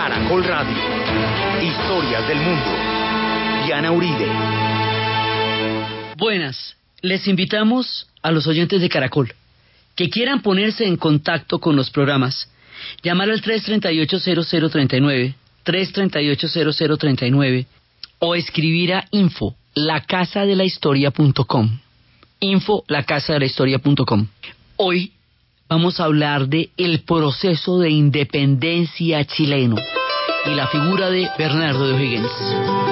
Caracol Radio. Historias del mundo. Diana Uribe. Buenas. Les invitamos a los oyentes de Caracol que quieran ponerse en contacto con los programas. Llamar al 338-0039, 338-0039 o escribir a info lacasadelahistoria.com. Info lacasadelahistoria.com. Hoy vamos a hablar de el proceso de independencia chileno y la figura de Bernardo de O'Higgins.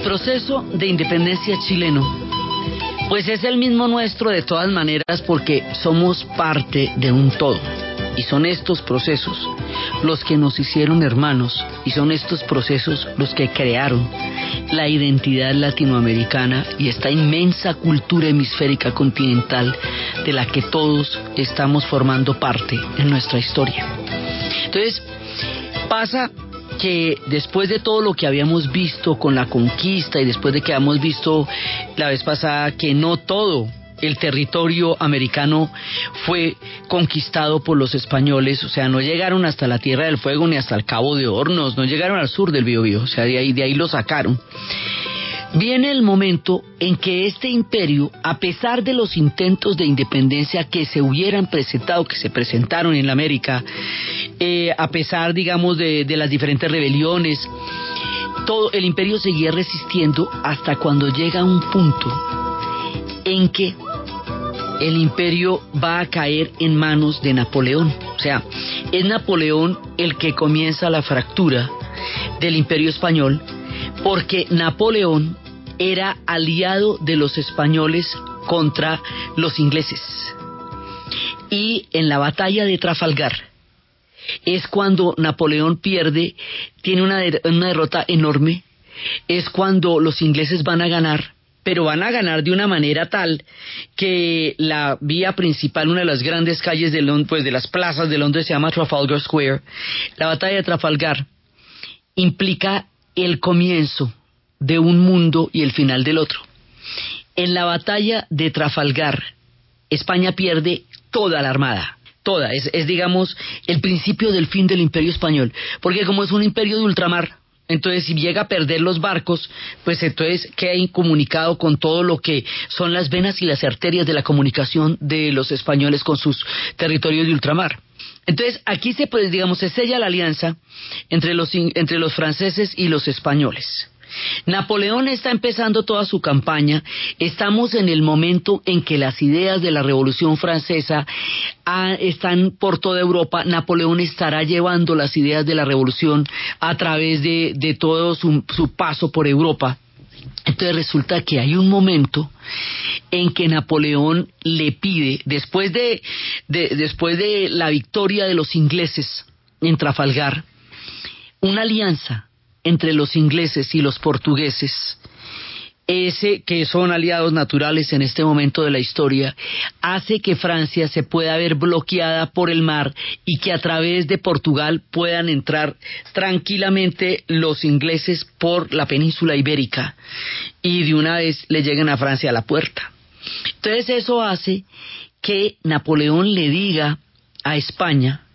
Proceso de independencia chileno, pues es el mismo nuestro de todas maneras porque somos parte de un todo. Y son estos procesos los que nos hicieron hermanos y son estos procesos los que crearon la identidad latinoamericana y esta inmensa cultura hemisférica continental de la que todos estamos formando parte en nuestra historia. Entonces, pasa que después de todo lo que habíamos visto con la conquista y después de que habíamos visto la vez pasada que no todo el territorio americano fue conquistado por los españoles, o sea, no llegaron hasta la Tierra del Fuego ni hasta el Cabo de Hornos, no llegaron al sur del Biobío, o sea, de ahí, de ahí lo sacaron. Viene el momento en que este imperio, a pesar de los intentos de independencia que se hubieran presentado, que se presentaron en la América, eh, a pesar, digamos, de, de las diferentes rebeliones, todo el imperio seguía resistiendo hasta cuando llega un punto en que el imperio va a caer en manos de Napoleón. O sea, es Napoleón el que comienza la fractura del imperio español porque Napoleón era aliado de los españoles contra los ingleses. Y en la batalla de Trafalgar es cuando Napoleón pierde, tiene una, derrota enorme, es cuando los ingleses van a ganar, pero van a ganar de una manera tal que la vía principal, una de las grandes calles de Londres, pues de las plazas de Londres se llama Trafalgar Square. La batalla de Trafalgar implica el comienzo de un mundo y el final del otro. En la batalla de Trafalgar, España pierde toda la armada, toda, es, digamos el principio del fin del imperio español, porque como es un imperio de ultramar, entonces, si llega a perder los barcos, pues entonces queda incomunicado con todo lo que son las venas y las arterias de la comunicación de los españoles con sus territorios de ultramar. Entonces, aquí se pues, digamos, se sella la alianza entre los, entre los franceses y los españoles. Napoleón está empezando toda su campaña, estamos en el momento en que las ideas de la Revolución Francesa ah, están por toda Europa, Napoleón estará llevando las ideas de la Revolución a través de, todo su, paso por Europa. Entonces resulta que hay un momento en que Napoleón le pide, después de, después de la victoria de los ingleses en Trafalgar, una alianza entre los ingleses y los portugueses, ese que son aliados naturales en este momento de la historia, hace que Francia se pueda ver bloqueada por el mar y que a través de Portugal puedan entrar tranquilamente los ingleses por la península ibérica y de una vez le lleguen a Francia a la puerta. Entonces eso hace que Napoleón le diga a España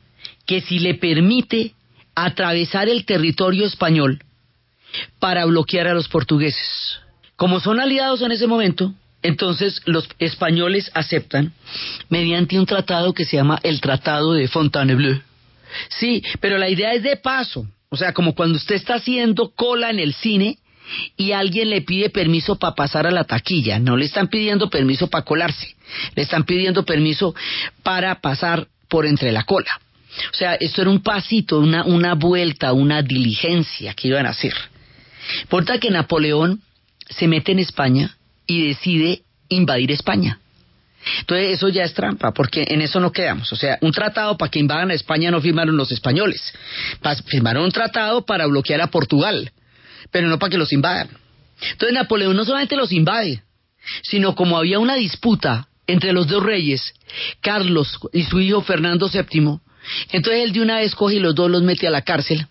que si le permite atravesar el territorio español para bloquear a los portugueses. Como son aliados en ese momento, Entonces los españoles aceptan mediante un tratado que se llama el Tratado de Fontainebleau. Sí, pero la idea es de paso. O sea, como cuando usted está haciendo cola en el cine y alguien le pide permiso para pasar a la taquilla. No le están pidiendo permiso para colarse. Le están pidiendo permiso para pasar por entre la cola. O sea, esto era un pasito, una, una vuelta, una diligencia que iban a hacer. Importa que Napoleón se mete en España y decide invadir España. Entonces eso ya es trampa, porque en eso no quedamos. O sea, un tratado para que invadan a España no firmaron los españoles. Firmaron un tratado para bloquear a Portugal, pero no para que los invadan. Entonces Napoleón no solamente los invade, sino como había una disputa entre los dos reyes, Carlos y su hijo Fernando VII, entonces él de una vez coge y los dos los mete a la cárcel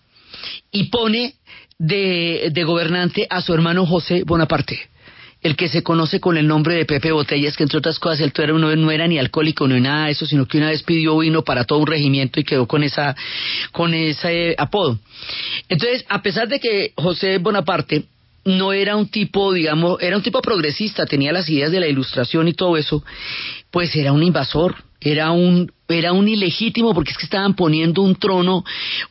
y pone de, de gobernante a su hermano José Bonaparte el que se conoce con el nombre de Pepe Botellas, que entre otras cosas él no, no era ni alcohólico ni nada de eso, sino que una vez pidió vino para todo un regimiento y quedó con esa con ese apodo. Entonces, a pesar de que José Bonaparte no era un tipo, digamos, era un tipo progresista, tenía las ideas de la ilustración y todo eso, pues era un invasor, era un era un ilegítimo porque es que estaban poniendo un trono,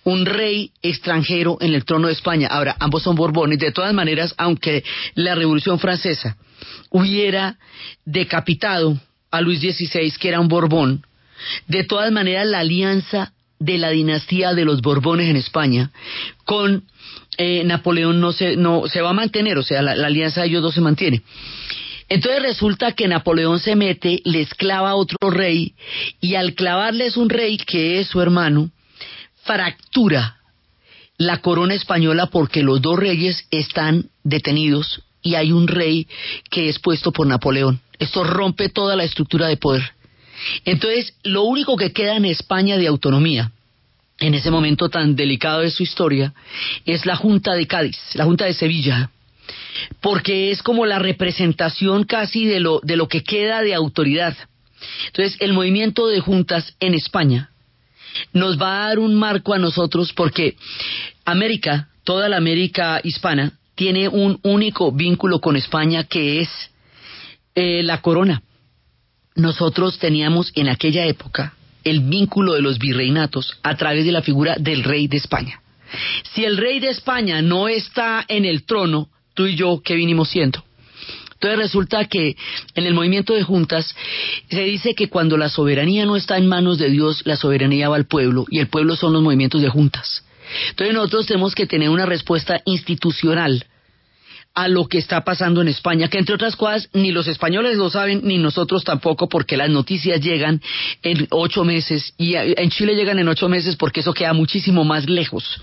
un rey extranjero en el trono de España. Ahora, ambos son Borbones. De todas maneras, aunque la Revolución Francesa hubiera decapitado a Luis XVI, que era un Borbón, de todas maneras la alianza de la dinastía de los Borbones en España con eh, Napoleón no se, no, se va a mantener, o sea, la, la alianza de ellos dos se mantiene. Entonces resulta que Napoleón se mete, les clava a otro rey, y al clavarles un rey que es su hermano, fractura la corona española porque los dos reyes están detenidos y hay un rey que es puesto por Napoleón. Esto rompe toda la estructura de poder. Entonces, lo único que queda en España de autonomía, en ese momento tan delicado de su historia, es la Junta de Cádiz, la Junta de Sevilla, porque es como la representación casi de lo, de lo que queda de autoridad. Entonces, el movimiento de juntas en España nos va a dar un marco a nosotros porque América, toda la América hispana, tiene un único vínculo con España que es eh, la corona. Nosotros teníamos en aquella época el vínculo de los virreinatos a través de la figura del rey de España. Si el rey de España no está en el trono, tú y yo qué vinimos siendo. Entonces resulta que en el movimiento de juntas se dice que cuando la soberanía no está en manos de Dios, la soberanía va al pueblo y el pueblo son los movimientos de juntas. Entonces nosotros tenemos que tener una respuesta institucional a lo que está pasando en España, que entre otras cosas ni los españoles lo saben ni nosotros tampoco porque las noticias llegan en ocho meses y en Chile llegan en ocho meses porque eso queda muchísimo más lejos.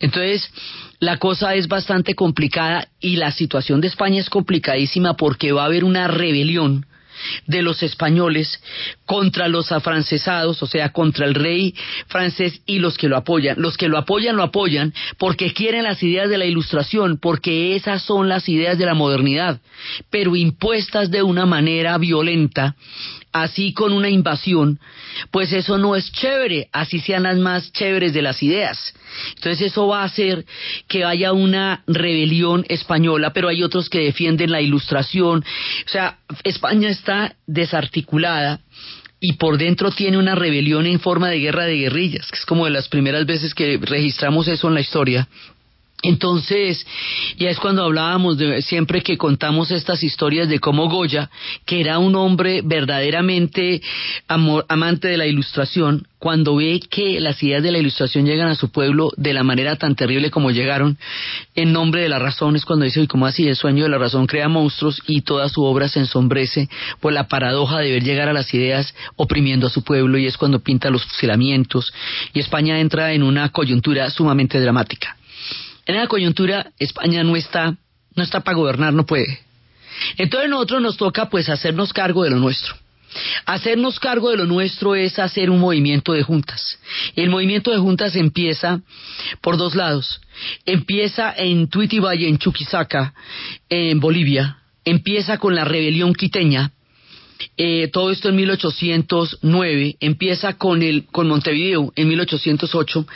Entonces, la cosa es bastante complicada y la situación de España es complicadísima porque va a haber una rebelión de los españoles contra los afrancesados, o sea, contra el rey francés y los que lo apoyan. Los que lo apoyan lo apoyan porque quieren las ideas de la ilustración, porque esas son las ideas de la modernidad, pero impuestas de una manera violenta así con una invasión, pues eso no es chévere, así sean las más chéveres de las ideas. Entonces eso va a hacer que haya una rebelión española, pero hay otros que defienden la ilustración. O sea, España está desarticulada y por dentro tiene una rebelión en forma de guerra de guerrillas, que es como de las primeras veces que registramos eso en la historia. Entonces, ya es cuando hablábamos de, siempre que contamos estas historias de cómo Goya, que era un hombre verdaderamente amante de la ilustración, cuando ve que las ideas de la ilustración llegan a su pueblo de la manera tan terrible como llegaron, en nombre de la razón, es cuando dice, y cómo así el sueño de la razón crea monstruos y toda su obra se ensombrece por la paradoja de ver llegar a las ideas oprimiendo a su pueblo, y es cuando pinta los fusilamientos, y España entra en una coyuntura sumamente dramática. En la coyuntura España no está, no está para gobernar, no puede. Entonces nosotros nos toca pues hacernos cargo de lo nuestro. Hacernos cargo de lo nuestro es hacer un movimiento de juntas. El movimiento de juntas empieza por dos lados. Empieza en Tuitibay, en Chuquisaca, en Bolivia. Empieza con la rebelión quiteña, eh, todo esto en 1809, empieza con, el, con Montevideo en 1808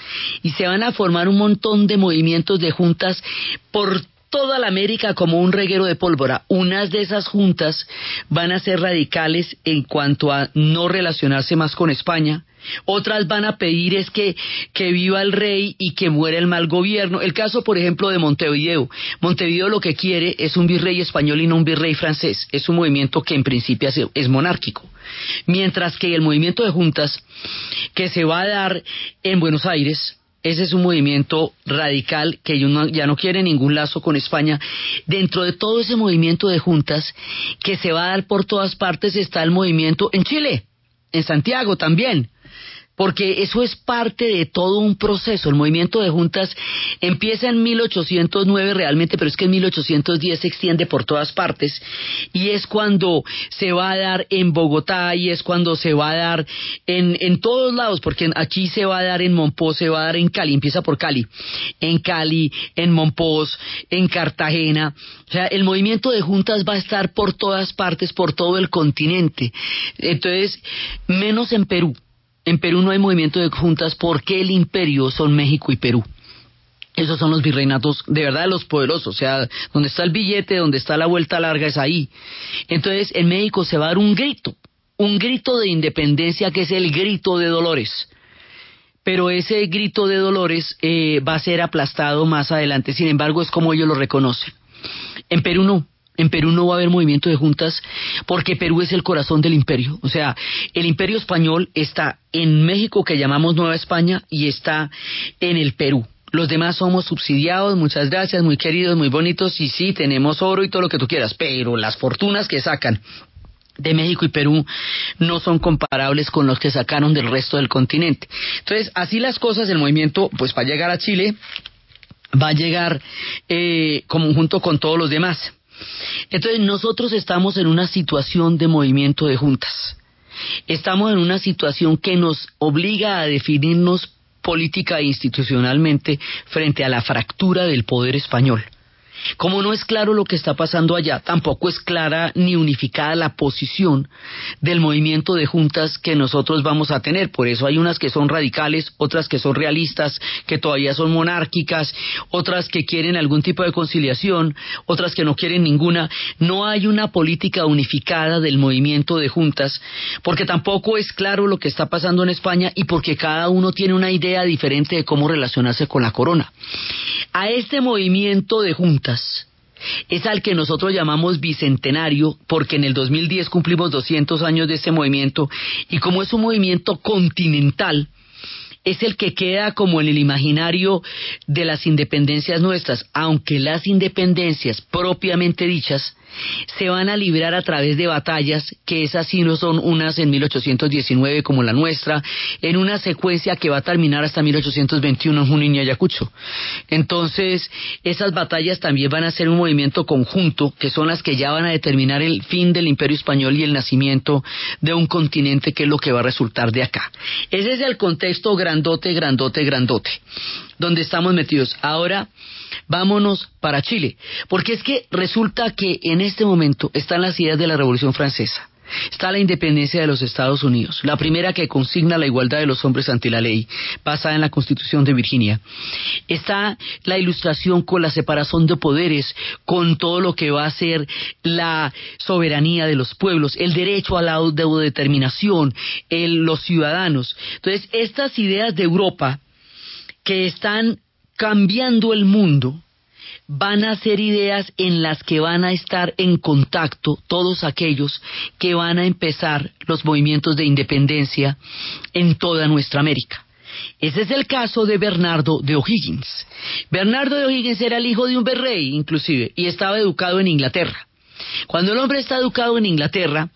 y se van a formar un montón de movimientos de juntas por toda la América como un reguero de pólvora. Unas de esas juntas van a ser radicales en cuanto a no relacionarse más con España. Otras van a pedir es que, que viva el rey y que muera el mal gobierno. El caso, por ejemplo, de Montevideo. Montevideo lo que quiere es un virrey español y no un virrey francés. Es un movimiento que en principio es monárquico. Mientras que el movimiento de juntas que se va a dar en Buenos Aires, ese es un movimiento radical que ya no quiere ningún lazo con España. Dentro de todo ese movimiento de juntas que se va a dar por todas partes está el movimiento en Chile, en Santiago también porque eso es parte de todo un proceso. El movimiento de juntas empieza en 1809 realmente, pero es que en 1810 se extiende por todas partes y es cuando se va a dar en Bogotá y es cuando se va a dar en, en todos lados, porque aquí se va a dar en Monpós, se va a dar en Cali, empieza por Cali, en Cali, en Monpós, en Cartagena. O sea, el movimiento de juntas va a estar por todas partes, por todo el continente. Entonces, menos en Perú en Perú no hay movimiento de juntas porque el imperio son México y Perú. Esos son los virreinatos de verdad los poderosos, o sea, donde está el billete, donde está la vuelta larga es ahí. Entonces, en México se va a dar un grito, un grito de independencia que es el grito de Dolores. Pero ese grito de Dolores eh, va a ser aplastado más adelante, sin embargo, es como ellos lo reconocen. En Perú no. En Perú no va a haber movimiento de juntas porque Perú es el corazón del imperio. O sea, el imperio español está en México, que llamamos Nueva España, y está en el Perú. Los demás somos subsidiados, muchas gracias, muy queridos, muy bonitos, y sí, tenemos oro y todo lo que tú quieras, pero las fortunas que sacan de México y Perú no son comparables con los que sacaron del resto del continente. Entonces, así las cosas, el movimiento, pues para llegar a Chile, va a llegar eh, como junto con todos los demás. Entonces nosotros estamos en una situación de movimiento de juntas. Estamos en una situación que nos obliga a definirnos política e institucionalmente frente a la fractura del poder español. Como no es claro lo que está pasando allá, tampoco es clara ni unificada la posición del movimiento de juntas que nosotros vamos a tener. Por eso hay unas que son radicales, otras que son realistas, que todavía son monárquicas, otras que quieren algún tipo de conciliación, otras que no quieren ninguna. No hay una política unificada del movimiento de juntas, porque tampoco es claro lo que está pasando en España y porque cada uno tiene una idea diferente de cómo relacionarse con la corona. A este movimiento de juntas, es al que nosotros llamamos bicentenario porque en el 2010 cumplimos 200 años de ese movimiento y como es un movimiento continental, es el que queda como en el imaginario de las independencias nuestras, aunque las independencias propiamente dichas se van a librar a través de batallas, que esas sí no son unas en 1819 como la nuestra, en una secuencia que va a terminar hasta 1821 en Junín y Ayacucho. Entonces, esas batallas también van a ser un movimiento conjunto, que son las que ya van a determinar el fin del imperio español y el nacimiento de un continente que es lo que va a resultar de acá. Ese es el contexto grandote, grandote, grandote, donde estamos metidos. Ahora, vámonos para Chile, porque es que resulta que en este momento están las ideas de la Revolución Francesa. Está la independencia de los Estados Unidos, la primera que consigna la igualdad de los hombres ante la ley, basada en la Constitución de Virginia. Está la ilustración con la separación de poderes, con todo lo que va a ser la soberanía de los pueblos, el derecho a la autodeterminación, los ciudadanos. Entonces, estas ideas de Europa que están cambiando el mundo, van a ser ideas en las que van a estar en contacto todos aquellos que van a empezar los movimientos de independencia en toda nuestra América. Ese es el caso de Bernardo de O'Higgins. Bernardo de O'Higgins era el hijo de un virrey, inclusive, y estaba educado en Inglaterra. Cuando el hombre está educado en Inglaterra,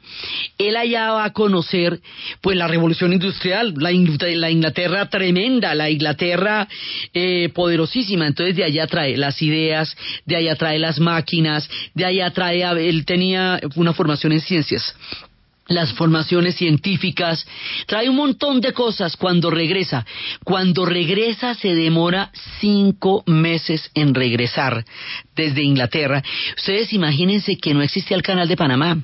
él allá va a conocer pues la revolución industrial, la, Inglaterra tremenda, la Inglaterra eh, poderosísima. Entonces de allá trae las ideas, de allá trae las máquinas, de allá trae, él tenía una formación en ciencias las formaciones científicas, trae un montón de cosas cuando regresa. Cuando regresa se demora cinco meses en regresar desde Inglaterra. Ustedes imagínense que no existía el canal de Panamá.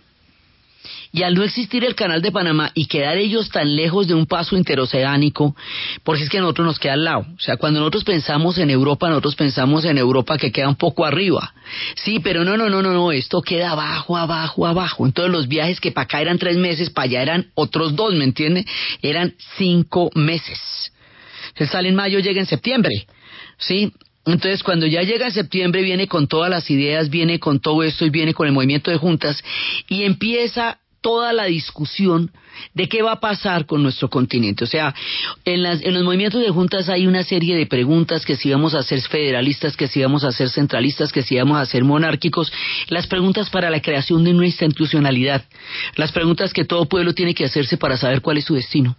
Y al no existir el canal de Panamá y quedar ellos tan lejos de un paso interoceánico, porque es que nosotros nos queda al lado. O sea, cuando nosotros pensamos en Europa, nosotros pensamos en Europa que queda un poco arriba. Sí, pero no, no, no, no, no, esto queda abajo, abajo, abajo. Entonces los viajes que para acá eran tres meses, para allá eran otros dos, ¿me entiende? Eran cinco meses. Él sale en mayo, llega en septiembre. ¿Sí? Entonces, cuando ya llega en septiembre, viene con todas las ideas, viene con todo esto y viene con el movimiento de juntas y empieza toda la discusión de qué va a pasar con nuestro continente. O sea, en, las, en los movimientos de juntas hay una serie de preguntas que si vamos a ser federalistas, que si vamos a ser centralistas, que si vamos a ser monárquicos, las preguntas para la creación de una institucionalidad, las preguntas que todo pueblo tiene que hacerse para saber cuál es su destino.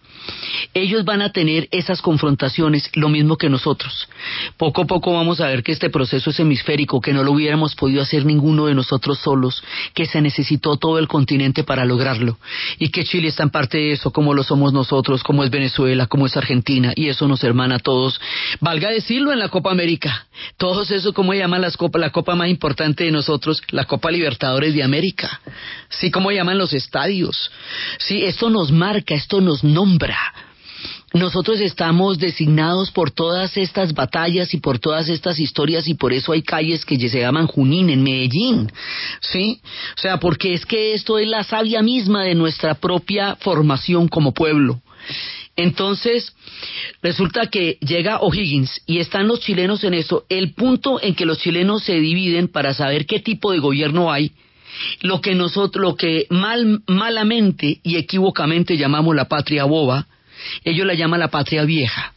Ellos van a tener esas confrontaciones lo mismo que nosotros. Poco a poco vamos a ver que este proceso es hemisférico, que no lo hubiéramos podido hacer ninguno de nosotros solos, que se necesitó todo el continente para lograrlo y que Chile está parte de eso, como lo somos nosotros, como es Venezuela, como es Argentina, y eso nos hermana a todos. Valga decirlo en la Copa América. Todos eso, como llaman las copas, la copa más importante de nosotros, la Copa Libertadores de América. Sí, como llaman los estadios. Sí, esto nos marca, esto nos nombra. Nosotros estamos designados por todas estas batallas y por todas estas historias y por eso hay calles que se llaman Junín en Medellín, ¿sí? O sea, porque es que esto es la savia misma de nuestra propia formación como pueblo. Entonces, resulta que llega O'Higgins y están los chilenos en eso. El punto en que los chilenos se dividen para saber qué tipo de gobierno hay, lo que nosotros, lo que mal, malamente y equivocamente llamamos la patria boba, ellos la llaman la patria vieja.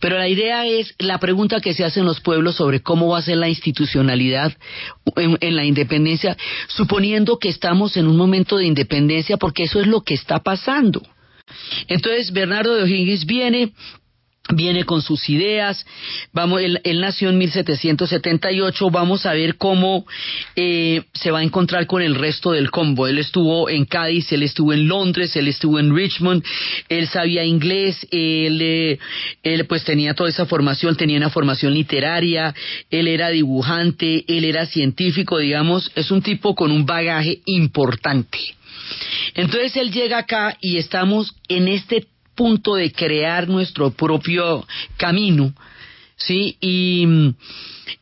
Pero la idea es la pregunta que se hacen los pueblos sobre cómo va a ser la institucionalidad en, la independencia, suponiendo que estamos en un momento de independencia, porque eso es lo que está pasando. Entonces Bernardo de O'Higgins viene viene con sus ideas, vamos, él, nació en 1778, vamos a ver cómo eh, se va a encontrar con el resto del combo. Él estuvo en Cádiz, él estuvo en Londres, él estuvo en Richmond, él sabía inglés, él, eh, él pues tenía toda esa formación, tenía una formación literaria, él era dibujante, él era científico, digamos, es un tipo con un bagaje importante. Entonces él llega acá y estamos en este punto de crear nuestro propio camino, ¿sí? Y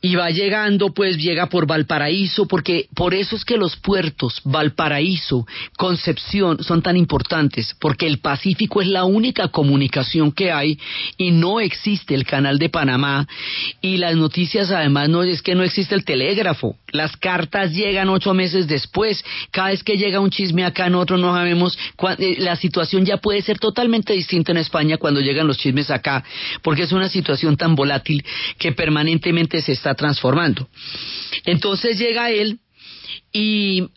y va llegando, pues llega por Valparaíso, porque por eso es que los puertos Valparaíso, Concepción son tan importantes, porque el Pacífico es la única comunicación que hay y no existe el canal de Panamá. Y las noticias además no es que no existe el telégrafo, las cartas llegan ocho meses después, cada vez que llega un chisme acá en otro no sabemos, eh, la situación ya puede ser totalmente distinta en España cuando llegan los chismes acá, porque es una situación tan volátil que permanentemente se está transformando. Entonces llega él y,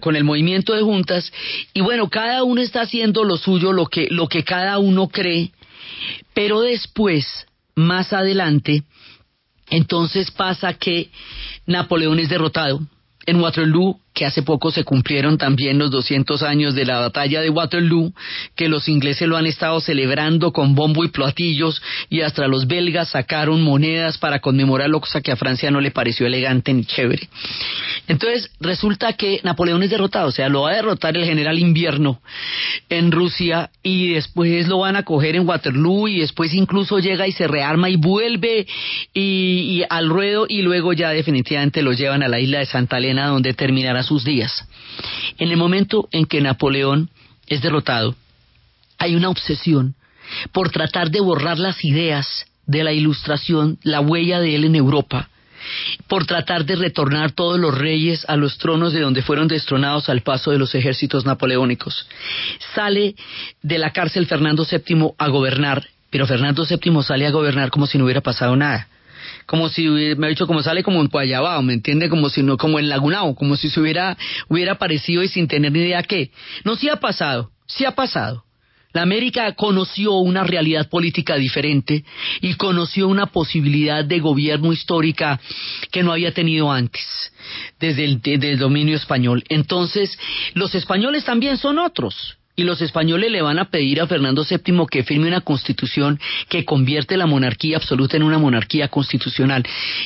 con el movimiento de juntas y bueno, cada uno está haciendo lo suyo, lo que, lo que cada uno cree, pero después, más adelante, entonces pasa que Napoleón es derrotado en Waterloo que hace poco se cumplieron también los 200 años de la batalla de Waterloo, que los ingleses lo han estado celebrando con bombo y platillos y hasta los belgas sacaron monedas para conmemorarlo, cosa que a Francia no le pareció elegante ni chévere. Entonces resulta que Napoleón es derrotado, o sea, lo va a derrotar el general invierno en Rusia y después lo van a coger en Waterloo y después incluso llega y se rearma y vuelve y, al ruedo y luego ya definitivamente lo llevan a la isla de Santa Elena donde terminará sus días. En el momento en que Napoleón es derrotado, hay una obsesión por tratar de borrar las ideas de la ilustración, la huella de él en Europa, por tratar de retornar todos los reyes a los tronos de donde fueron destronados al paso de los ejércitos napoleónicos. Sale de la cárcel Fernando VII a gobernar, pero Fernando VII sale a gobernar como si no hubiera pasado nada como si me ha dicho como sale como en Guayabao, ¿me entiende? Como si no, como en Lagunao, como si se hubiera, hubiera aparecido y sin tener ni idea qué. No, sí ha pasado, sí ha pasado. La América conoció una realidad política diferente y conoció una posibilidad de gobierno histórica que no había tenido antes, desde el, desde el dominio español. Entonces, los españoles también son otros y los españoles le van a pedir a Fernando VII que firme una constitución que convierte la monarquía absoluta en una monarquía constitucional.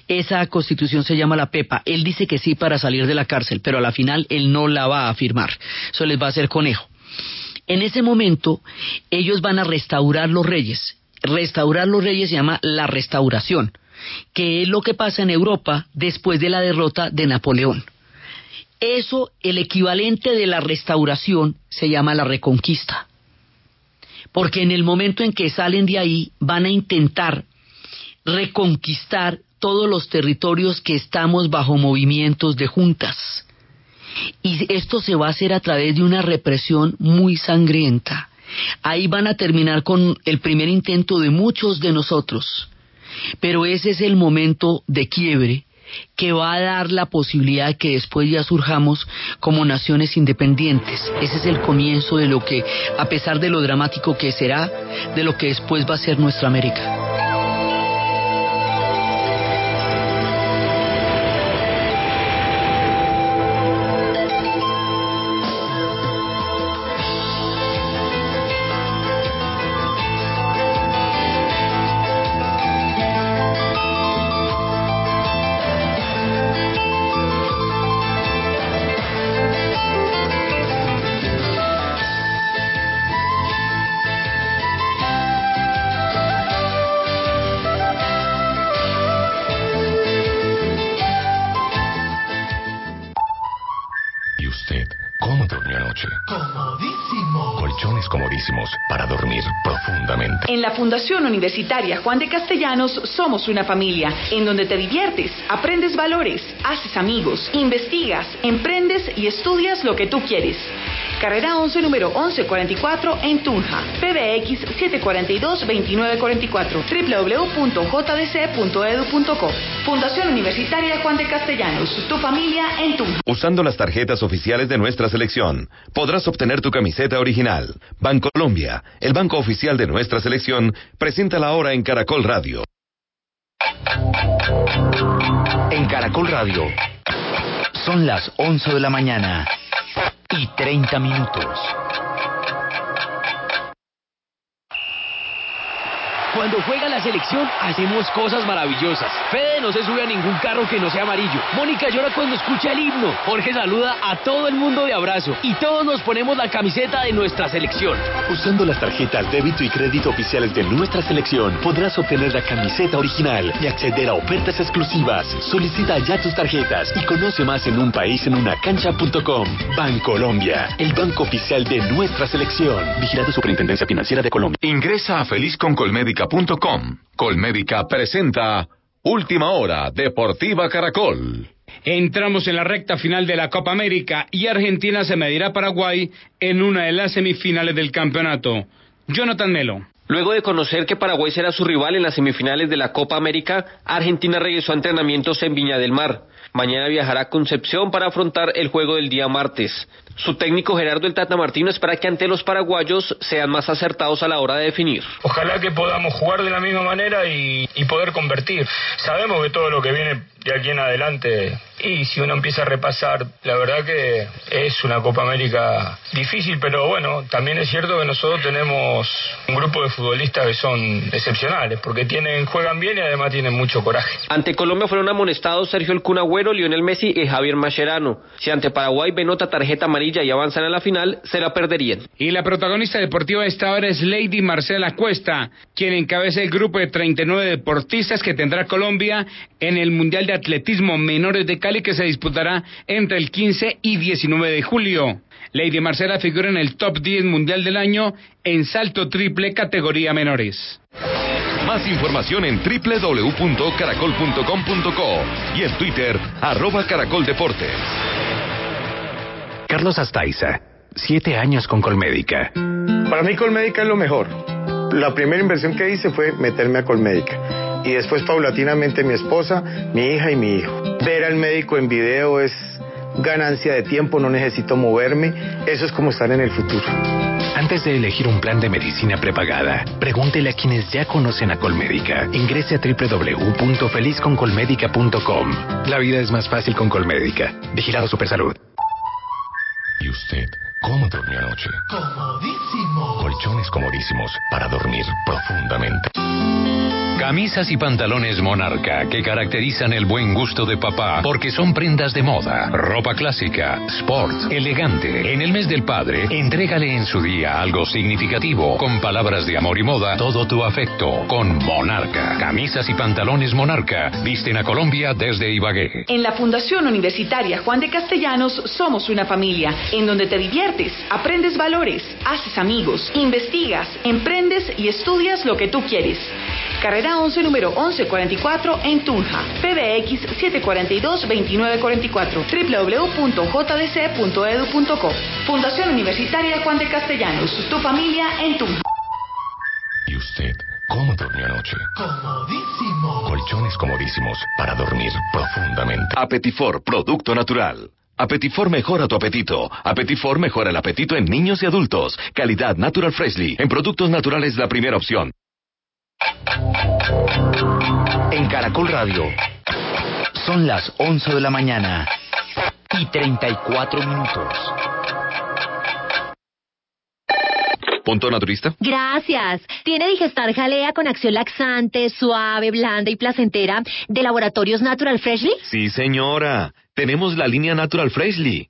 Esa constitución se llama la PEPA. Él dice que sí para salir de la cárcel, pero a la final él no la va a firmar. Eso les va a hacer conejo. En ese momento, ellos van a restaurar los reyes. Restaurar los reyes se llama la restauración, que es lo que pasa en Europa después de la derrota de Napoleón. Eso, el equivalente de la restauración, se llama la reconquista. Porque en el momento en que salen de ahí, van a intentar reconquistar todos los territorios que estamos bajo movimientos de juntas. Y esto se va a hacer a través de una represión muy sangrienta. Ahí van a terminar con el primer intento de muchos de nosotros. Pero ese es el momento de quiebre que va a dar la posibilidad de que después ya surjamos como naciones independientes. Ese es el comienzo de lo que, a pesar de lo dramático que será, de lo que después va a ser nuestra América. Universitaria Juan de Castellanos somos una familia en donde te diviertes, aprendes valores, haces amigos, investigas, emprendes y estudias lo que tú quieres. Carrera 11, número 1144 en Tunja. PBX 742-2944. www.jdc.edu.co. Fundación Universitaria Juan de Castellanos. Tu familia en Tunja. Usando las tarjetas oficiales de nuestra selección, podrás obtener tu camiseta original. Bancolombia, el banco oficial de nuestra selección, presenta la hora en Caracol Radio. En Caracol Radio. Son las 11 de la mañana y 30 minutos. Cuando juega la selección, hacemos cosas maravillosas. Fede no se sube a ningún carro que no sea amarillo. Mónica llora cuando escucha el himno. Jorge saluda a todo el mundo de abrazo. Y todos nos ponemos la camiseta de nuestra selección. Usando las tarjetas débito y crédito oficiales de nuestra selección, podrás obtener la camiseta original y acceder a ofertas exclusivas. Solicita ya tus tarjetas y conoce más en un país en una cancha.com. Bancolombia, el banco oficial de nuestra selección. Vigilado Superintendencia Financiera de Colombia. Ingresa a felizconcolmédica Colmédica presenta Última Hora Deportiva Caracol. Entramos en la recta final de la Copa América y Argentina se medirá a Paraguay en una de las semifinales del campeonato. Jonathan Melo. Luego de conocer que Paraguay será su rival en las semifinales de la Copa América, Argentina regresó a entrenamientos en Viña del Mar. Mañana viajará a Concepción para afrontar el juego del día martes. Su técnico Gerardo El Tata Martino espera que ante los paraguayos sean más acertados a la hora de definir. Ojalá que podamos jugar de la misma manera y, y poder convertir. Sabemos que todo lo que viene de aquí en adelante. Y si uno empieza a repasar, la verdad que es una Copa América difícil, pero bueno, también es cierto que nosotros tenemos un grupo de futbolistas que son excepcionales, porque tienen, juegan bien y además tienen mucho coraje. Ante Colombia fueron amonestados Sergio El Cunagüero, Lionel Messi y Javier Mascherano. Si ante Paraguay ven otra tarjeta amarilla y avanzan a la final, se la perderían. Y la protagonista deportiva de esta hora es Lady Marcela Cuesta, quien encabeza el grupo de 39 deportistas que tendrá Colombia en el Mundial de Atletismo Menores de Cali que se disputará entre el 15 y 19 de julio. Lady Marcela figura en el top 10 mundial del año en salto triple categoría menores. Más información en www.caracol.com.co y en Twitter, arroba caracoldeportes. Carlos Astaiza, siete años con Colmédica. Para mí Colmédica es lo mejor. La primera inversión que hice fue meterme a Colmédica y después paulatinamente mi esposa, mi hija y mi hijo. Ver al médico en video es ganancia de tiempo, no necesito moverme, eso es como estar en el futuro. Antes de elegir un plan de medicina prepagada, pregúntele a quienes ya conocen a Colmédica. Ingrese a www.felizconcolmédica.com. La vida es más fácil con Colmédica. Vigilado Supersalud. ¿Y usted ¿Cómo durmió anoche? Comodísimo. Colchones comodísimos para dormir profundamente. Camisas y pantalones Monarca que caracterizan el buen gusto de papá porque son prendas de moda, ropa clásica, sport, elegante. En el mes del padre, entrégale en su día algo significativo con palabras de amor y moda, todo tu afecto con Monarca. Camisas y pantalones Monarca visten a Colombia desde Ibagué. En la Fundación Universitaria Juan de Castellanos somos una familia en donde te diviertes, aprendes valores, haces amigos, investigas, emprendes y estudias lo que tú quieres. Carrera 11, número 1144 en Tunja. PBX 742-2944. www.jdc.edu.co. Fundación Universitaria Juan de Castellanos. Tu familia en Tunja. ¿Y usted cómo durmió anoche? Comodísimo. Colchones comodísimos para dormir profundamente. Apetifor, producto natural. Apetifor mejora tu apetito. Apetifor mejora el apetito en niños y adultos. Calidad Natural Freshly. En productos naturales la primera opción. En Caracol Radio son las 11 de la mañana y 34 minutos. ¿Punto naturista? Gracias. Tiene Digestar Jalea con acción laxante, suave, blanda y placentera de Laboratorios Natural Freshly. Sí, señora. Tenemos la línea Natural Freshly.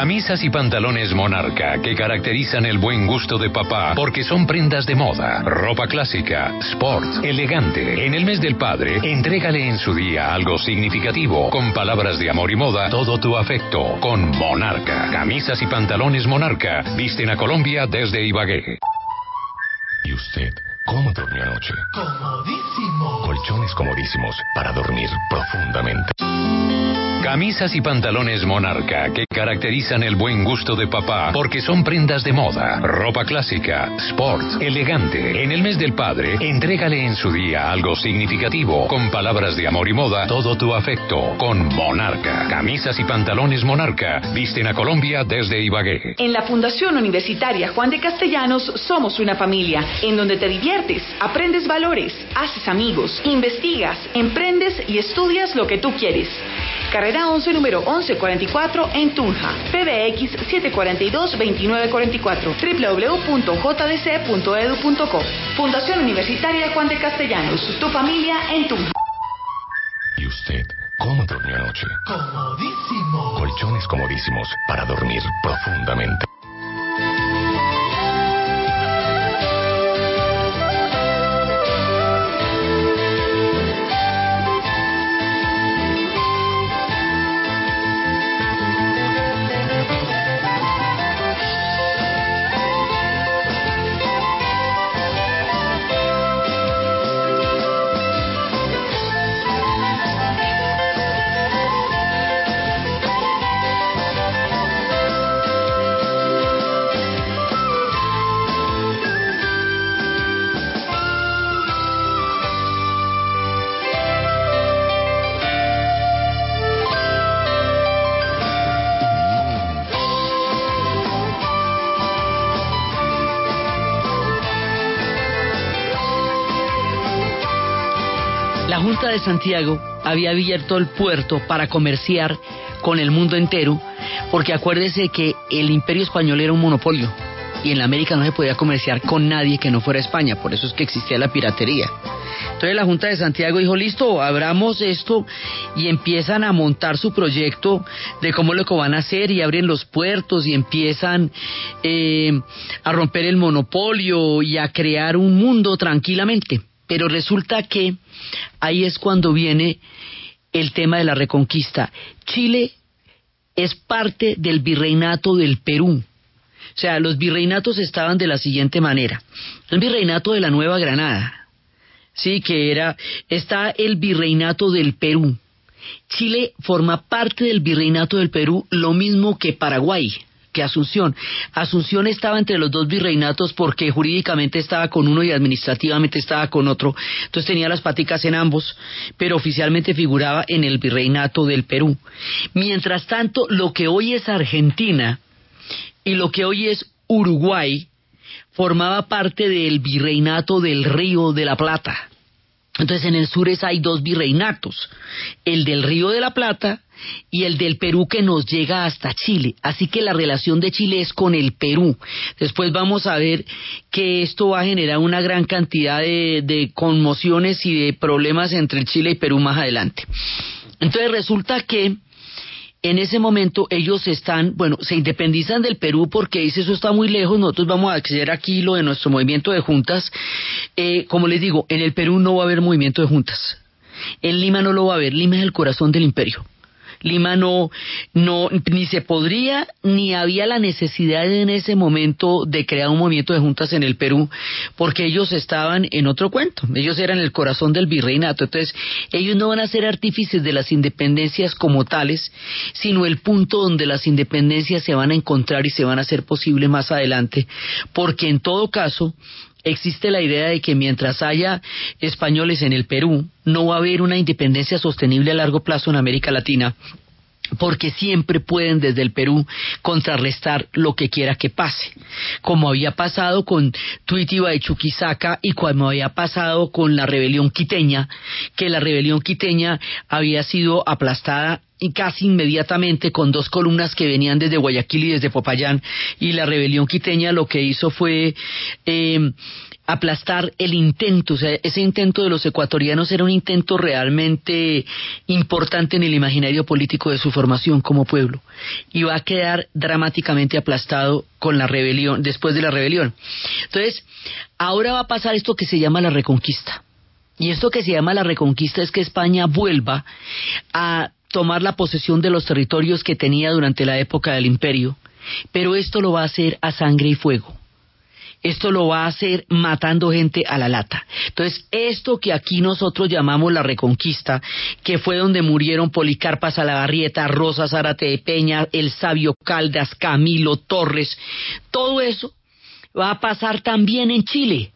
Camisas y pantalones Monarca que caracterizan el buen gusto de papá porque son prendas de moda, ropa clásica, sport, elegante. En el mes del padre, entrégale en su día algo significativo con palabras de amor y moda, todo tu afecto con Monarca. Camisas y pantalones Monarca visten a Colombia desde Ibagué. ¿Y usted cómo durmió anoche? Comodísimo. Colchones comodísimos para dormir profundamente. Camisas y pantalones Monarca que caracterizan el buen gusto de papá porque son prendas de moda, ropa clásica, sport, elegante. En el mes del padre, entrégale en su día algo significativo con palabras de amor y moda, todo tu afecto con Monarca. Camisas y pantalones Monarca visten a Colombia desde Ibagué. En la Fundación Universitaria Juan de Castellanos somos una familia en donde te diviertes, aprendes valores, haces amigos, investigas, emprendes y estudias lo que tú quieres. Carrera 11, número 1144 en Tunja. PBX 742-2944. www.jdc.edu.co. Fundación Universitaria Juan de Castellanos. Tu familia en Tunja. ¿Y usted cómo durmió anoche? Comodísimo. Colchones comodísimos para dormir profundamente. La Junta de Santiago había abierto el puerto para comerciar con el mundo entero, porque acuérdese que el imperio español era un monopolio y en la América no se podía comerciar con nadie que no fuera España, por eso es que existía la piratería. Entonces la Junta de Santiago dijo, listo, abramos esto y empiezan a montar su proyecto de cómo lo que van a hacer y abren los puertos y empiezan eh, a romper el monopolio y a crear un mundo tranquilamente. Pero resulta que ahí es cuando viene el tema de la reconquista. Chile es parte del virreinato del Perú. O sea, los virreinatos estaban de la siguiente manera. El virreinato de la Nueva Granada, sí, que era, está el virreinato del Perú. Chile forma parte del virreinato del Perú, lo mismo que Paraguay. Que Asunción. Asunción estaba entre los dos virreinatos porque jurídicamente estaba con uno y administrativamente estaba con otro. Entonces tenía las paticas en ambos, pero oficialmente figuraba en el virreinato del Perú. Mientras tanto, lo que hoy es Argentina y lo que hoy es Uruguay formaba parte del virreinato del Río de la Plata. Entonces en el sur hay dos virreinatos, el del Río de la Plata y el del Perú que nos llega hasta Chile. Así que la relación de Chile es con el Perú. Después vamos a ver que esto va a generar una gran cantidad de, conmociones y de problemas entre Chile y Perú más adelante. Entonces resulta que en ese momento ellos están, bueno, se independizan del Perú porque dice eso está muy lejos, nosotros vamos a acceder aquí lo de nuestro movimiento de juntas. Eh, como les digo, en el Perú no va a haber movimiento de juntas. En Lima no lo va a haber, Lima es el corazón del imperio. Lima no, no, ni se podría, ni había la necesidad en ese momento de crear un movimiento de juntas en el Perú, porque ellos estaban en otro cuento. Ellos eran el corazón del virreinato. Entonces, ellos no van a ser artífices de las independencias como tales, sino el punto donde las independencias se van a encontrar y se van a hacer posible más adelante, porque en todo caso, existe la idea de que mientras haya españoles en el Perú, no va a haber una independencia sostenible a largo plazo en América Latina porque siempre pueden desde el Perú contrarrestar lo que quiera que pase, como había pasado con Tuitiba de Chuquisaca y como había pasado con la rebelión quiteña, que la rebelión quiteña había sido aplastada y casi inmediatamente con dos columnas que venían desde Guayaquil y desde Popayán y la rebelión quiteña lo que hizo fue eh, aplastar el intento, o sea, ese intento de los ecuatorianos era un intento realmente importante en el imaginario político de su formación como pueblo y va a quedar dramáticamente aplastado con la rebelión, después de la rebelión. Entonces, ahora va a pasar esto que se llama la reconquista. Y esto que se llama la reconquista es que España vuelva a tomar la posesión de los territorios que tenía durante la época del imperio, pero esto lo va a hacer a sangre y fuego. Esto lo va a hacer matando gente a la lata. Entonces, esto que aquí nosotros llamamos la reconquista, que fue donde murieron Policarpa Salagarrieta, Rosa Zárate de Peña, el sabio Caldas, Camilo Torres, todo eso va a pasar también en Chile.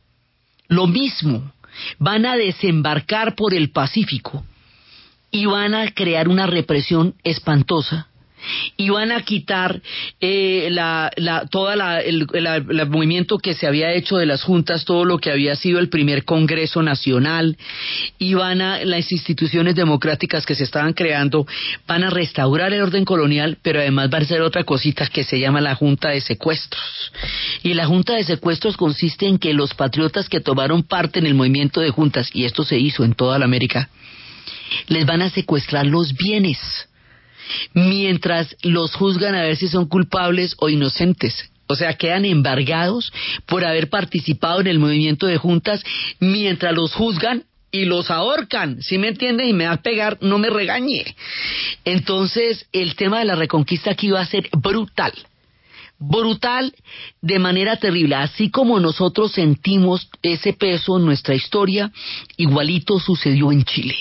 Lo mismo, van a desembarcar por el Pacífico y van a crear una represión espantosa y van a quitar eh, la, la, toda la, el, movimiento que se había hecho de las juntas, todo lo que había sido el primer Congreso Nacional, y van a las instituciones democráticas que se estaban creando, van a restaurar el orden colonial, pero además va a ser otra cosita que se llama la Junta de Secuestros. Y la Junta de Secuestros consiste en que los patriotas que tomaron parte en el movimiento de juntas, y esto se hizo en toda la América, les van a secuestrar los bienes mientras los juzgan a ver si son culpables o inocentes. O sea, quedan embargados por haber participado en el movimiento de juntas mientras los juzgan y los ahorcan. Si me entienden y me va a pegar, no me regañe. Entonces, el tema de la reconquista aquí va a ser brutal. Brutal de manera terrible. Así como nosotros sentimos ese peso en nuestra historia, igualito sucedió en Chile.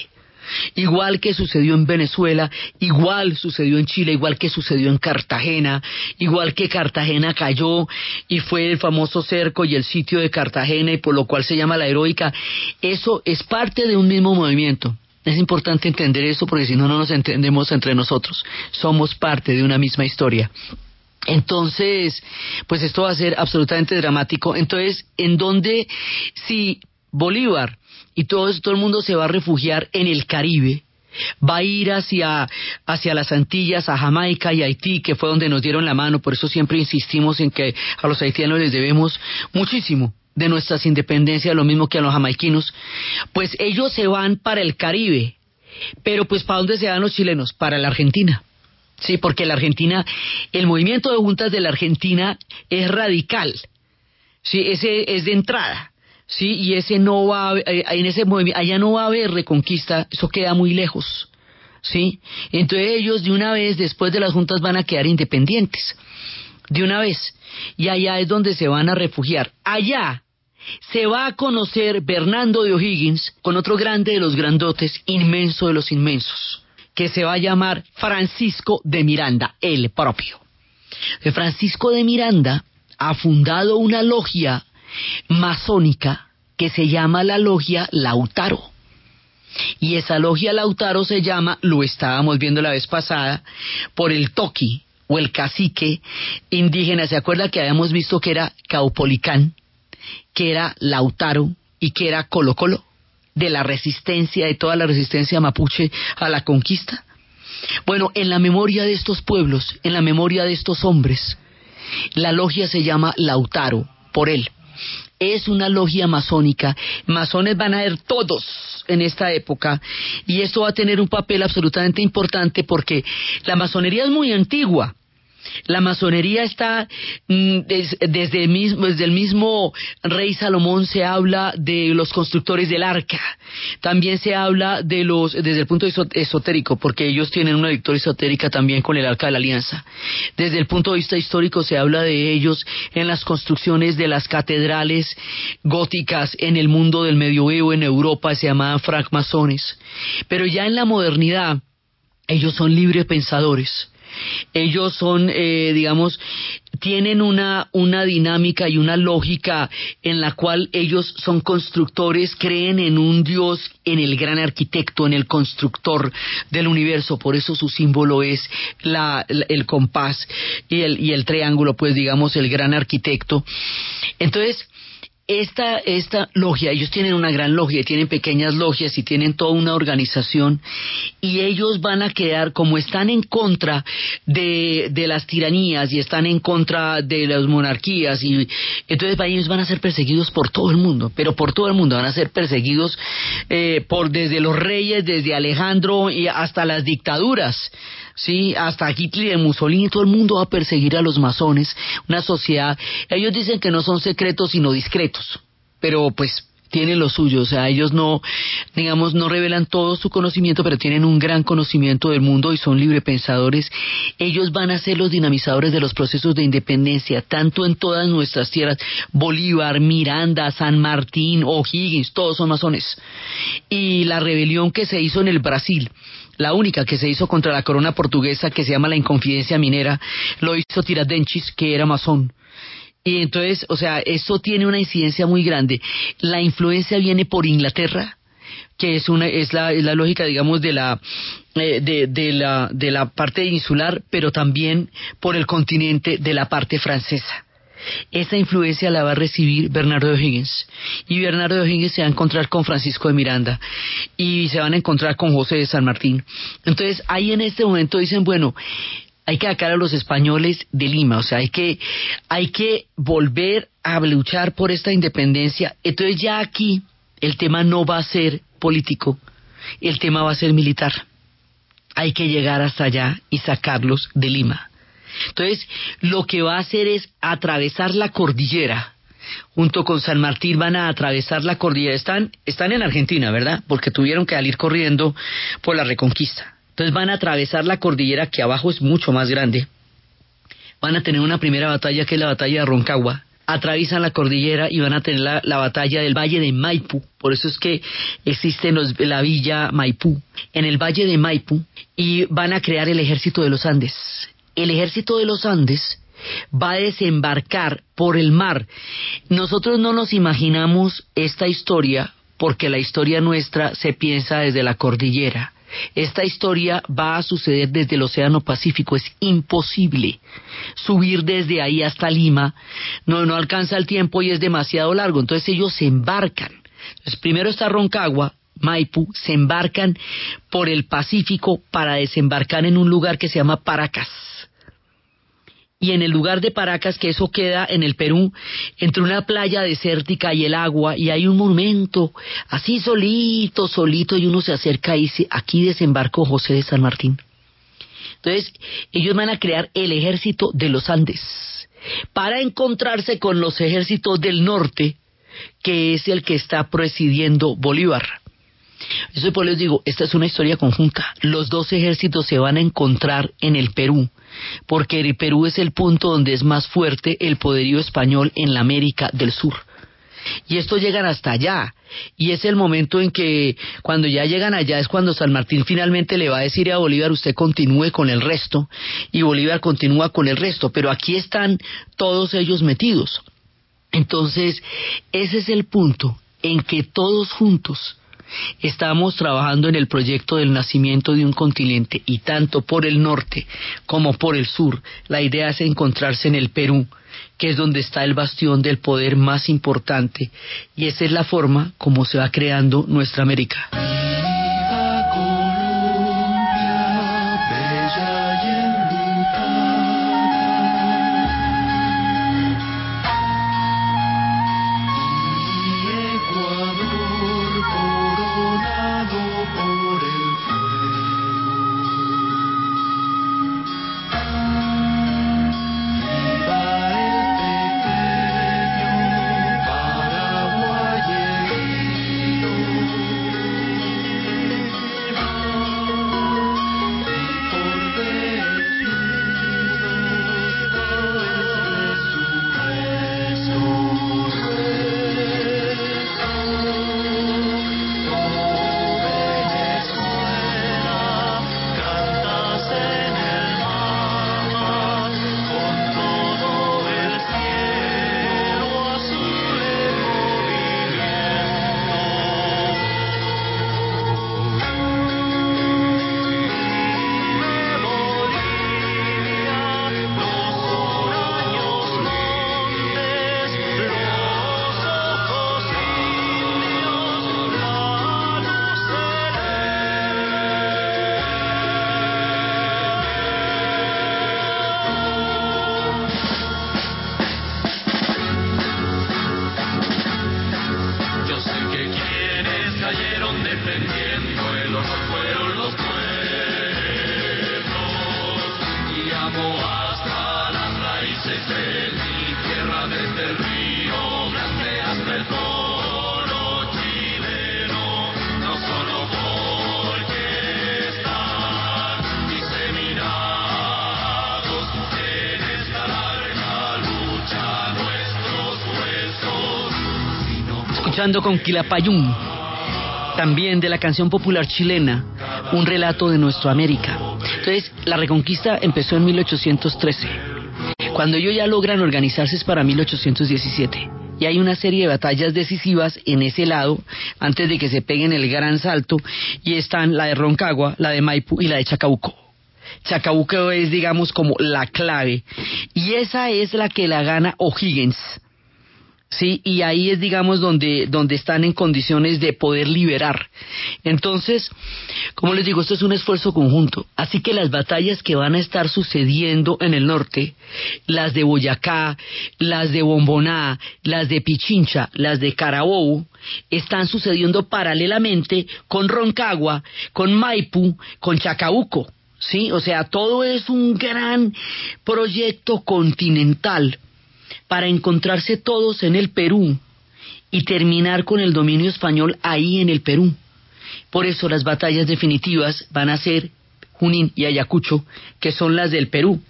Igual que sucedió en Venezuela, igual sucedió en Chile, igual que sucedió en Cartagena, igual que Cartagena cayó y fue el famoso cerco y el sitio de Cartagena y por lo cual se llama la heroica. Eso es parte de un mismo movimiento. Es importante entender eso porque si no, no nos entendemos entre nosotros. Somos parte de una misma historia. Entonces, pues esto va a ser absolutamente dramático. Entonces, ¿en dónde si Bolívar y todo, todo el mundo se va a refugiar en el Caribe, va a ir hacia, hacia las Antillas, a Jamaica y Haití, que fue donde nos dieron la mano, por eso siempre insistimos en que a los haitianos les debemos muchísimo de nuestras independencias, lo mismo que a los jamaiquinos, pues ellos se van para el Caribe, pero pues ¿para dónde se van los chilenos? Para la Argentina. Sí, porque la Argentina, el movimiento de juntas de la Argentina es radical. Sí, ese es de entrada. Sí, y ese no va eh, en ese allá no va a haber reconquista, eso queda muy lejos. ¿Sí? Entonces ellos de una vez después de las juntas van a quedar independientes. De una vez. Y allá es donde se van a refugiar. Allá se va a conocer Bernardo de O'Higgins con otro grande de los grandotes, inmenso de los inmensos, que se va a llamar Francisco de Miranda, el propio. Francisco de Miranda ha fundado una logia masónica que se llama la logia Lautaro. Y esa logia Lautaro se llama, lo estábamos viendo la vez pasada, por el toqui o el cacique indígena. ¿Se acuerda que habíamos visto que era Caupolicán, que era Lautaro y que era Colo Colo? De la resistencia, de toda la resistencia mapuche a la conquista. Bueno, en la memoria de estos pueblos, en la memoria de estos hombres, la logia se llama Lautaro, por él. Es una logia masónica. Masones van a ser todos en esta época y esto va a tener un papel absolutamente importante porque la masonería es muy antigua. La masonería está mm, desde, el mismo, desde el mismo rey Salomón se habla de los constructores del arca. También se habla de los desde el punto de vista esotérico, porque ellos tienen una victoria esotérica también con el arca de la alianza. Desde el punto de vista histórico se habla de ellos en las construcciones de las catedrales góticas en el mundo del medioevo en Europa se llamaban francmasones. Pero ya en la modernidad ellos son libres pensadores ellos son, eh, digamos, tienen una, una dinámica y una lógica en la cual ellos son constructores, creen en un Dios, en el gran arquitecto, en el constructor del universo. Por eso su símbolo es la, el compás y el, y el triángulo, pues digamos, el gran arquitecto. Entonces, esta, esta logia, ellos tienen una gran logia, tienen pequeñas logias y tienen toda una organización y ellos van a quedar, como están en contra de, de las tiranías y están en contra de las monarquías y entonces ellos van a ser perseguidos por todo el mundo, pero por todo el mundo van a ser perseguidos eh, por desde los reyes, desde Alejandro y hasta las dictaduras sí, hasta Hitler y Mussolini, todo el mundo va a perseguir a los masones, una sociedad, ellos dicen que no son secretos sino discretos, pero pues tienen lo suyo, o sea, ellos no, digamos, no revelan todo su conocimiento, pero tienen un gran conocimiento del mundo y son librepensadores. Ellos van a ser los dinamizadores de los procesos de independencia, tanto en todas nuestras tierras, Bolívar, Miranda, San Martín, O'Higgins, todos son masones. Y la rebelión que se hizo en el Brasil, la única que se hizo contra la corona portuguesa que se llama la Inconfidencia Minera, lo hizo Tiradentes, que era masón. Y entonces, o sea, eso tiene una incidencia muy grande. La influencia viene por Inglaterra, que es una es la, es la lógica, digamos, de la eh, de, de, la de la parte insular, pero también por el continente de la parte francesa. Esa influencia la va a recibir Bernardo O'Higgins. Y Bernardo O'Higgins se va a encontrar con Francisco de Miranda. Y se van a encontrar con José de San Martín. Entonces, ahí en este momento dicen, bueno, hay que sacar a los españoles de Lima, o sea, hay que, hay que volver a luchar por esta independencia. Entonces ya aquí el tema no va a ser político, el tema va a ser militar. Hay que llegar hasta allá y sacarlos de Lima. Entonces, lo que va a hacer es atravesar la cordillera. Junto con San Martín van a atravesar la cordillera. Están, están en Argentina, ¿verdad? Porque tuvieron que salir corriendo por la reconquista. Entonces van a atravesar la cordillera que abajo es mucho más grande. Van a tener una primera batalla que es la batalla de Roncagua. Atraviesan la cordillera y van a tener la, batalla del Valle de Maipú. Por eso es que existe la villa Maipú. En el Valle de Maipú y van a crear el ejército de los Andes el ejército de los Andes va a desembarcar por el mar. Nosotros no nos imaginamos esta historia porque la historia nuestra se piensa desde la cordillera. Esta historia va a suceder desde el Océano Pacífico. Es imposible subir desde ahí hasta Lima. No, no alcanza el tiempo y es demasiado largo. Entonces ellos se embarcan. Entonces, primero está Roncagua, Maipú, se embarcan por el Pacífico para desembarcar en un lugar que se llama Paracas y en el lugar de Paracas, que eso queda en el Perú, entre una playa desértica y el agua, y hay un monumento, así solito, solito, y uno se acerca y dice, aquí desembarcó José de San Martín. Entonces, ellos van a crear el ejército de los Andes, para encontrarse con los ejércitos del norte, que es el que está presidiendo Bolívar. Eso por les digo, esta es una historia conjunta. Los dos ejércitos se van a encontrar en el Perú, porque el Perú es el punto donde es más fuerte el poderío español en la América del Sur. Y esto llegan hasta allá. Y es el momento en que cuando ya llegan allá es cuando San Martín finalmente le va a decir a Bolívar usted continúe con el resto y Bolívar continúa con el resto. Pero aquí están todos ellos metidos. Entonces, ese es el punto en que todos juntos estamos trabajando en el proyecto del nacimiento de un continente y tanto por el norte como por el sur, la idea es encontrarse en el Perú, que es donde está el bastión del poder más importante y esa es la forma como se va creando nuestra América. Con Quilapayún, también de la canción popular chilena, un relato de nuestra América. Entonces, la reconquista empezó en 1813. Cuando ellos ya logran organizarse para 1817. Y hay una serie de batallas decisivas en ese lado antes de que se peguen el gran salto y están la de Roncagua, la de Maipú y la de Chacabuco. Chacabuco es, digamos, como la clave. Y esa es la que la gana O'Higgins ¿sí? Y ahí es, digamos, donde, donde están en condiciones de poder liberar. Entonces, como les digo, esto es un esfuerzo conjunto. Así que las batallas que van a estar sucediendo en el norte, las de Boyacá, las de Bomboná, las de Pichincha, las de Carabobo, están sucediendo paralelamente con Roncagua, con Maipú, con Chacabuco. ¿Sí? O sea, todo es un gran proyecto continental para encontrarse todos en el Perú y terminar con el dominio español ahí en el Perú. Por eso las batallas definitivas van a ser Junín y Ayacucho, que son las del Perú,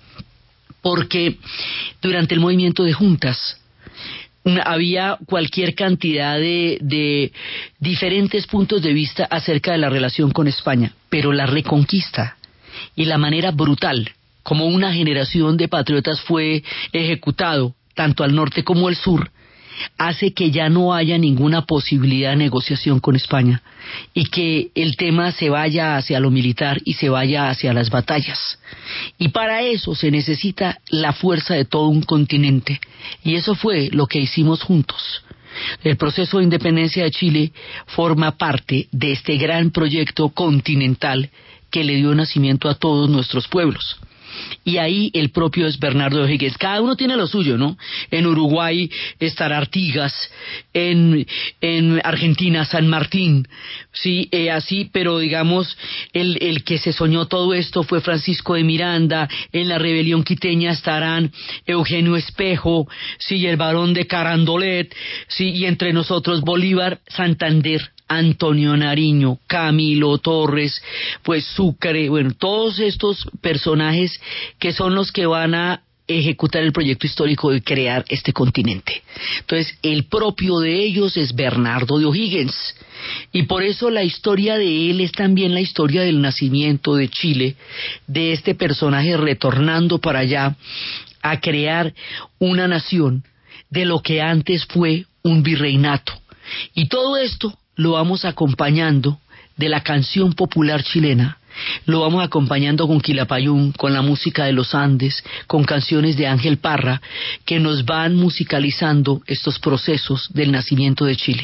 porque durante el movimiento de juntas había cualquier cantidad de, diferentes puntos de vista acerca de la relación con España, pero la reconquista y la manera brutal como una generación de patriotas fue ejecutado tanto al norte como al sur, hace que ya no haya ninguna posibilidad de negociación con España y que el tema se vaya hacia lo militar y se vaya hacia las batallas. Y para eso se necesita la fuerza de todo un continente y eso fue lo que hicimos juntos. El proceso de independencia de Chile forma parte de este gran proyecto continental que le dio nacimiento a todos nuestros pueblos y ahí el propio es Bernardo Higgins. Cada uno tiene lo suyo, ¿no? En Uruguay estará Artigas, en, en Argentina San Martín, sí, eh, así, pero digamos, el, el que se soñó todo esto fue Francisco de Miranda, en la rebelión quiteña estarán Eugenio Espejo, sí, el barón de Carandolet, sí, y entre nosotros Bolívar, Santander, Antonio Nariño, Camilo Torres, pues Sucre, bueno, todos estos personajes que son los que van a ejecutar el proyecto histórico de crear este continente. Entonces, el propio de ellos es Bernardo de O'Higgins. Y por eso la historia de él es también la historia del nacimiento de Chile, de este personaje retornando para allá a crear una nación de lo que antes fue un virreinato. Y todo esto lo vamos acompañando de la canción popular chilena lo vamos acompañando con Quilapayún, con la música de los Andes, con canciones de Ángel Parra, que nos van musicalizando estos procesos del nacimiento de Chile.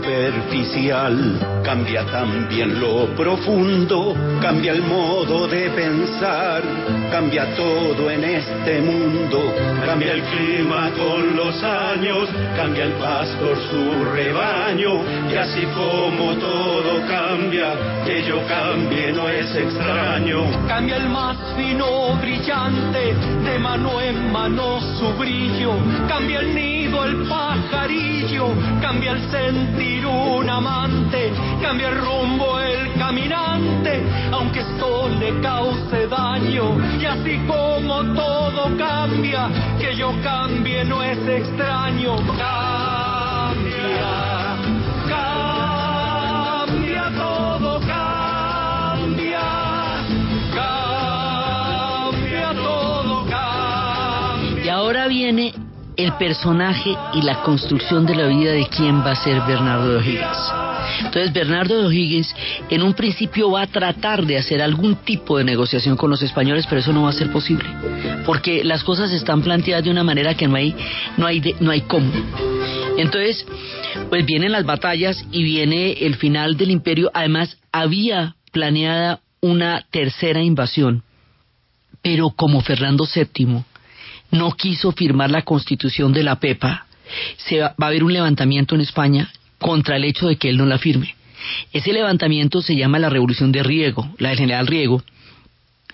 superficial, cambia también lo profundo, cambia el modo de pensar, cambia todo en este mundo, cambia el clima con los años, cambia el pastor su rebaño, y así como todo cambia, que yo cambie no es extraño. Cambia el más fino brillante, de mano en mano su brillo, cambia el nido, el pajarillo, cambia el sentir un amante, cambia el rumbo el caminante, aunque esto le cause daño. Y así como todo cambia, que yo cambie no es extraño. Cambia, cambia todo, cambia, cambia todo, cambia. Y ahora viene el personaje y la construcción de la vida de quién va a ser Bernardo de O'Higgins. Entonces Bernardo de O'Higgins en un principio va a tratar de hacer algún tipo de negociación con los españoles, pero eso no va a ser posible, porque las cosas están planteadas de una manera que no hay, no hay, no hay cómo. Entonces, pues vienen las batallas y viene el final del imperio. Además, había planeada una tercera invasión, pero como Fernando VII no quiso firmar la constitución de la PEPA, se va, a haber un levantamiento en España contra el hecho de que él no la firme. Ese levantamiento se llama la Revolución de Riego, la del general Riego.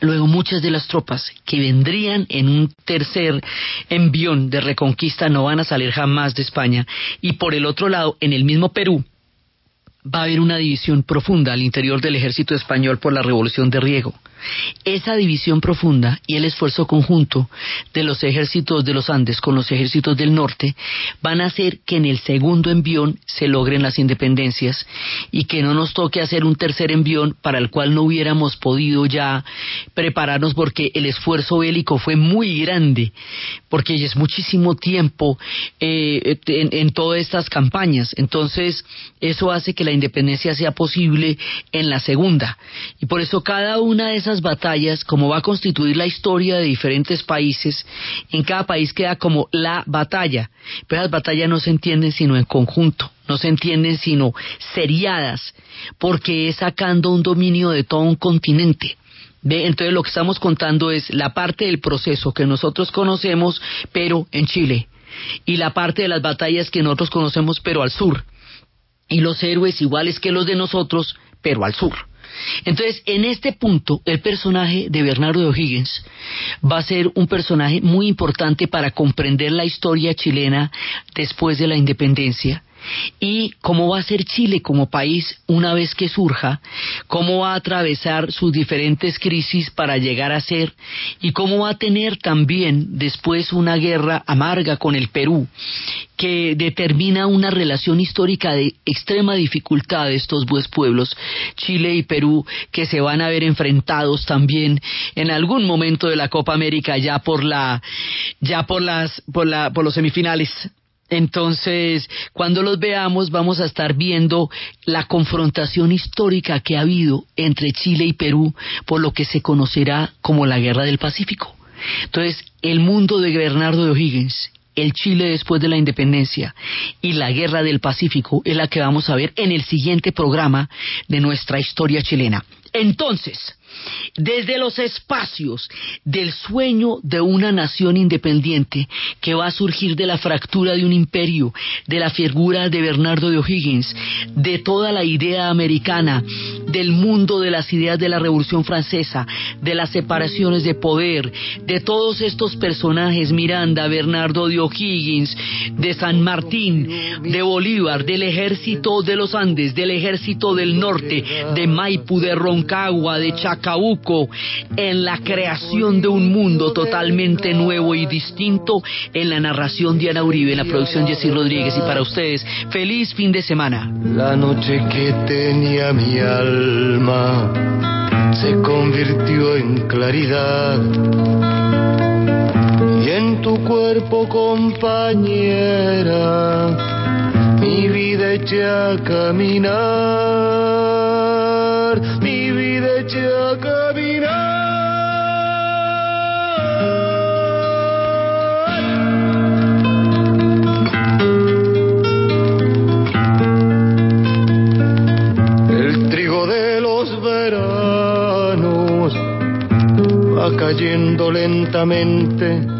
Luego muchas de las tropas que vendrían en un tercer envión de reconquista no van a salir jamás de España. Y por el otro lado, en el mismo Perú, va a haber una división profunda al interior del ejército español por la Revolución de Riego. Esa división profunda y el esfuerzo conjunto de los ejércitos de los Andes con los ejércitos del norte van a hacer que en el segundo envión se logren las independencias y que no nos toque hacer un tercer envión para el cual no hubiéramos podido ya prepararnos porque el esfuerzo bélico fue muy grande, porque es muchísimo tiempo eh, en, todas estas campañas. Entonces, eso hace que la independencia sea posible en la segunda. Y por eso cada una de esas batallas, como va a constituir la historia de diferentes países, en cada país queda como la batalla, pero las batallas no se entienden sino en conjunto, no se entienden sino seriadas, porque es sacando un dominio de todo un continente. Entonces lo que estamos contando es la parte del proceso que nosotros conocemos, pero en Chile, y la parte de las batallas que nosotros conocemos, pero al sur, y los héroes iguales que los de nosotros, pero al sur. Entonces, en este punto, el personaje de Bernardo de O'Higgins va a ser un personaje muy importante para comprender la historia chilena después de la independencia y cómo va a ser Chile como país una vez que surja, cómo va a atravesar sus diferentes crisis para llegar a ser y cómo va a tener también después una guerra amarga con el Perú que determina una relación histórica de extrema dificultad de estos dos pueblos, Chile y Perú, que se van a ver enfrentados también en algún momento de la Copa América ya por la ya por las por la por los semifinales entonces, cuando los veamos, vamos a estar viendo la confrontación histórica que ha habido entre Chile y Perú por lo que se conocerá como la Guerra del Pacífico. Entonces, el mundo de Bernardo de O'Higgins, el Chile después de la independencia y la Guerra del Pacífico es la que vamos a ver en el siguiente programa de nuestra historia chilena. Entonces, desde los espacios del sueño de una nación independiente que va a surgir de la fractura de un imperio, de la figura de Bernardo de O'Higgins, de toda la idea americana, del mundo de las ideas de la Revolución Francesa, de las separaciones de poder, de todos estos personajes, Miranda, Bernardo de O'Higgins, de San Martín, de Bolívar, del ejército de los Andes, del ejército del norte, de Maipu, de Roncagua, de Chacabuco, en la creación de un mundo totalmente nuevo y distinto en la narración de Ana Uribe, en la producción Jessy Rodríguez. Y para ustedes, feliz fin de semana. La noche que tenía mi alma se convirtió en claridad. Y en tu cuerpo, compañera, mi vida eché a caminar, a El trigo de los veranos va cayendo lentamente